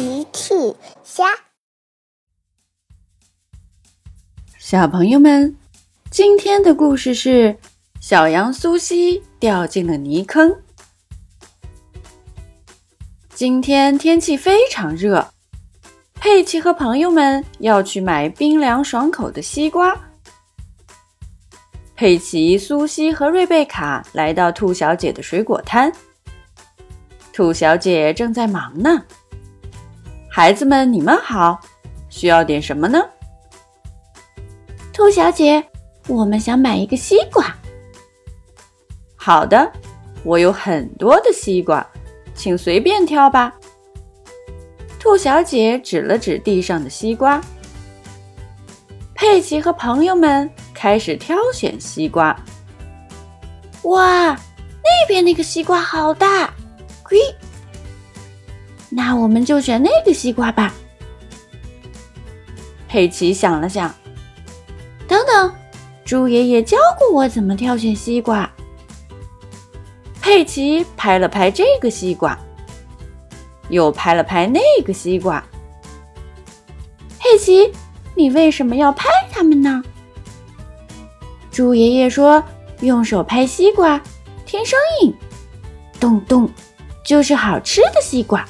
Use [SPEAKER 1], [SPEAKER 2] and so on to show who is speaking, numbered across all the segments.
[SPEAKER 1] 奇趣虾，
[SPEAKER 2] 小朋友们，今天的故事是小羊苏西掉进了泥坑。今天天气非常热，佩奇和朋友们要去买冰凉爽口的西瓜。佩奇、苏西和瑞贝卡来到兔小姐的水果摊，兔小姐正在忙呢。孩子们，你们好，需要点什么呢？
[SPEAKER 3] 兔小姐，我们想买一个西瓜。
[SPEAKER 2] 好的，我有很多的西瓜，请随便挑吧。兔小姐指了指地上的西瓜。佩奇和朋友们开始挑选西瓜。
[SPEAKER 3] 哇，那边那个西瓜好大！嘿。那我们就选那个西瓜吧。
[SPEAKER 2] 佩奇想了想，
[SPEAKER 3] 等等，猪爷爷教过我怎么挑选西瓜。
[SPEAKER 2] 佩奇拍了拍这个西瓜，又拍了拍那个西瓜。
[SPEAKER 3] 佩奇，你为什么要拍它们呢？猪爷爷说，用手拍西瓜，听声音，咚咚，就是好吃的西瓜。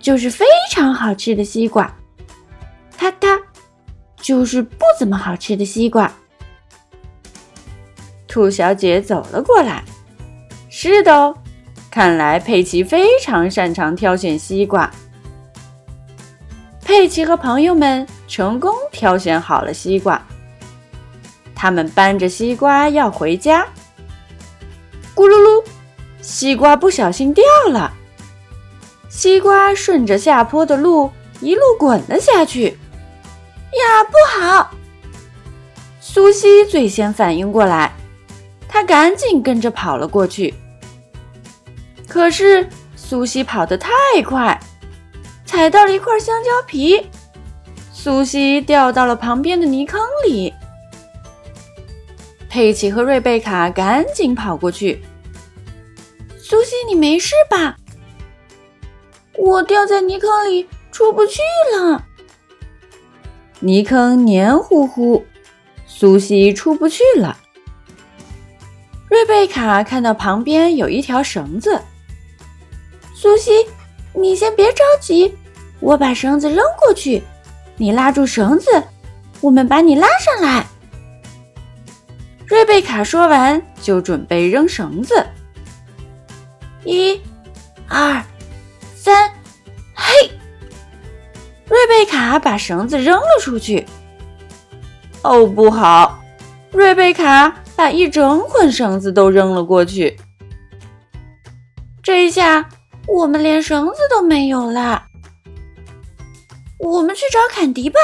[SPEAKER 3] 就是非常好吃的西瓜，啪嗒，就是不怎么好吃的西瓜。
[SPEAKER 2] 兔小姐走了过来，是的哦，看来佩奇非常擅长挑选西瓜。佩奇和朋友们成功挑选好了西瓜，他们搬着西瓜要回家。咕噜噜，西瓜不小心掉了。西瓜顺着下坡的路一路滚了下去，
[SPEAKER 3] 呀，不好！
[SPEAKER 2] 苏西最先反应过来，她赶紧跟着跑了过去。可是苏西跑得太快，踩到了一块香蕉皮，苏西掉到了旁边的泥坑里。佩奇和瑞贝卡赶紧跑过去：“
[SPEAKER 3] 苏西，你没事吧？”我掉在泥坑里，出不去了。
[SPEAKER 2] 泥坑黏糊糊，苏西出不去了。瑞贝卡看到旁边有一条绳子，
[SPEAKER 3] 苏西，你先别着急，我把绳子扔过去，你拉住绳子，我们把你拉上来。
[SPEAKER 2] 瑞贝卡说完，就准备扔绳子。
[SPEAKER 3] 一、二。
[SPEAKER 2] 贝卡把绳子扔了出去。哦，不好！瑞贝卡把一整捆绳子都扔了过去。
[SPEAKER 3] 这下我们连绳子都没有了。我们去找坎迪吧，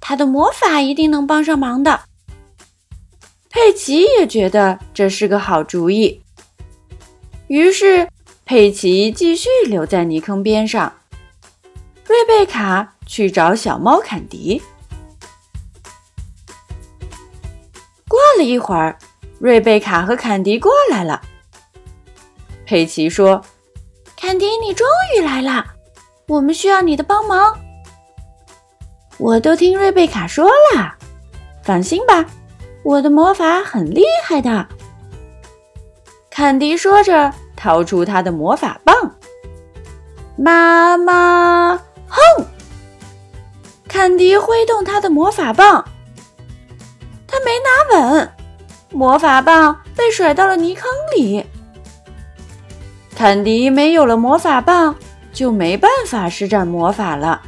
[SPEAKER 3] 他的魔法一定能帮上忙的。
[SPEAKER 2] 佩奇也觉得这是个好主意，于是。佩奇继续留在泥坑边上，瑞贝卡去找小猫坎迪。过了一会儿，瑞贝卡和坎迪过来了。佩奇说：“
[SPEAKER 3] 坎迪，你终于来了，我们需要你的帮忙。”
[SPEAKER 2] 我都听瑞贝卡说了，放心吧，我的魔法很厉害的。坎迪说着。掏出他的魔法棒，妈妈哼！坎迪挥动他的魔法棒，他没拿稳，魔法棒被甩到了泥坑里。坎迪没有了魔法棒，就没办法施展魔法了。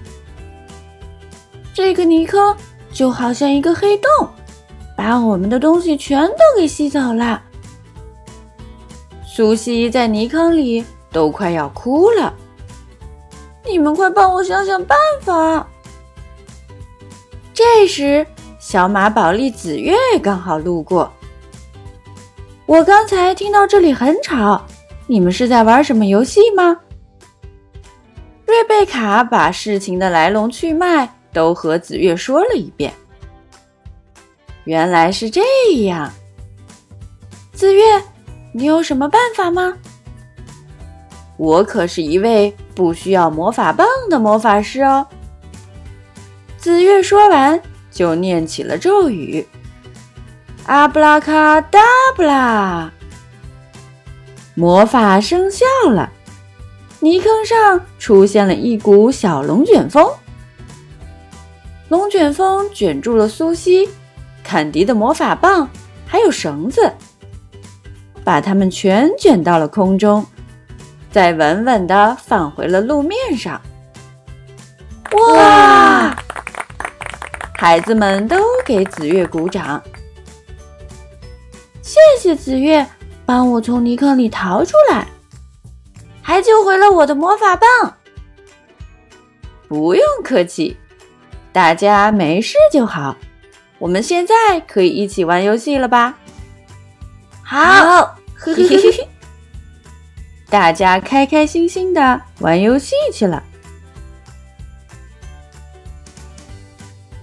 [SPEAKER 2] 这个泥坑就好像一个黑洞，把我们的东西全都给吸走了。苏西在泥坑里都快要哭了，
[SPEAKER 3] 你们快帮我想想办法！
[SPEAKER 2] 这时，小马宝莉紫月刚好路过。我刚才听到这里很吵，你们是在玩什么游戏吗？瑞贝卡把事情的来龙去脉都和紫月说了一遍。原来是这样，
[SPEAKER 3] 紫月。你有什么办法吗？
[SPEAKER 2] 我可是一位不需要魔法棒的魔法师哦。”紫月说完，就念起了咒语：“阿布拉卡达布拉！”魔法生效了，泥坑上出现了一股小龙卷风。龙卷风卷住了苏西、坎迪的魔法棒，还有绳子，把它们全卷到了空中，再稳稳地放回了路面上。哇！孩子们都给紫月鼓掌，
[SPEAKER 3] 谢谢紫月。帮我从泥坑里逃出来，还救回了我的魔法棒。
[SPEAKER 2] 不用客气，大家没事就好。我们现在可以一起玩游戏了吧？
[SPEAKER 3] 好，呵
[SPEAKER 2] 呵呵呵。大家开开心心的玩游戏去了。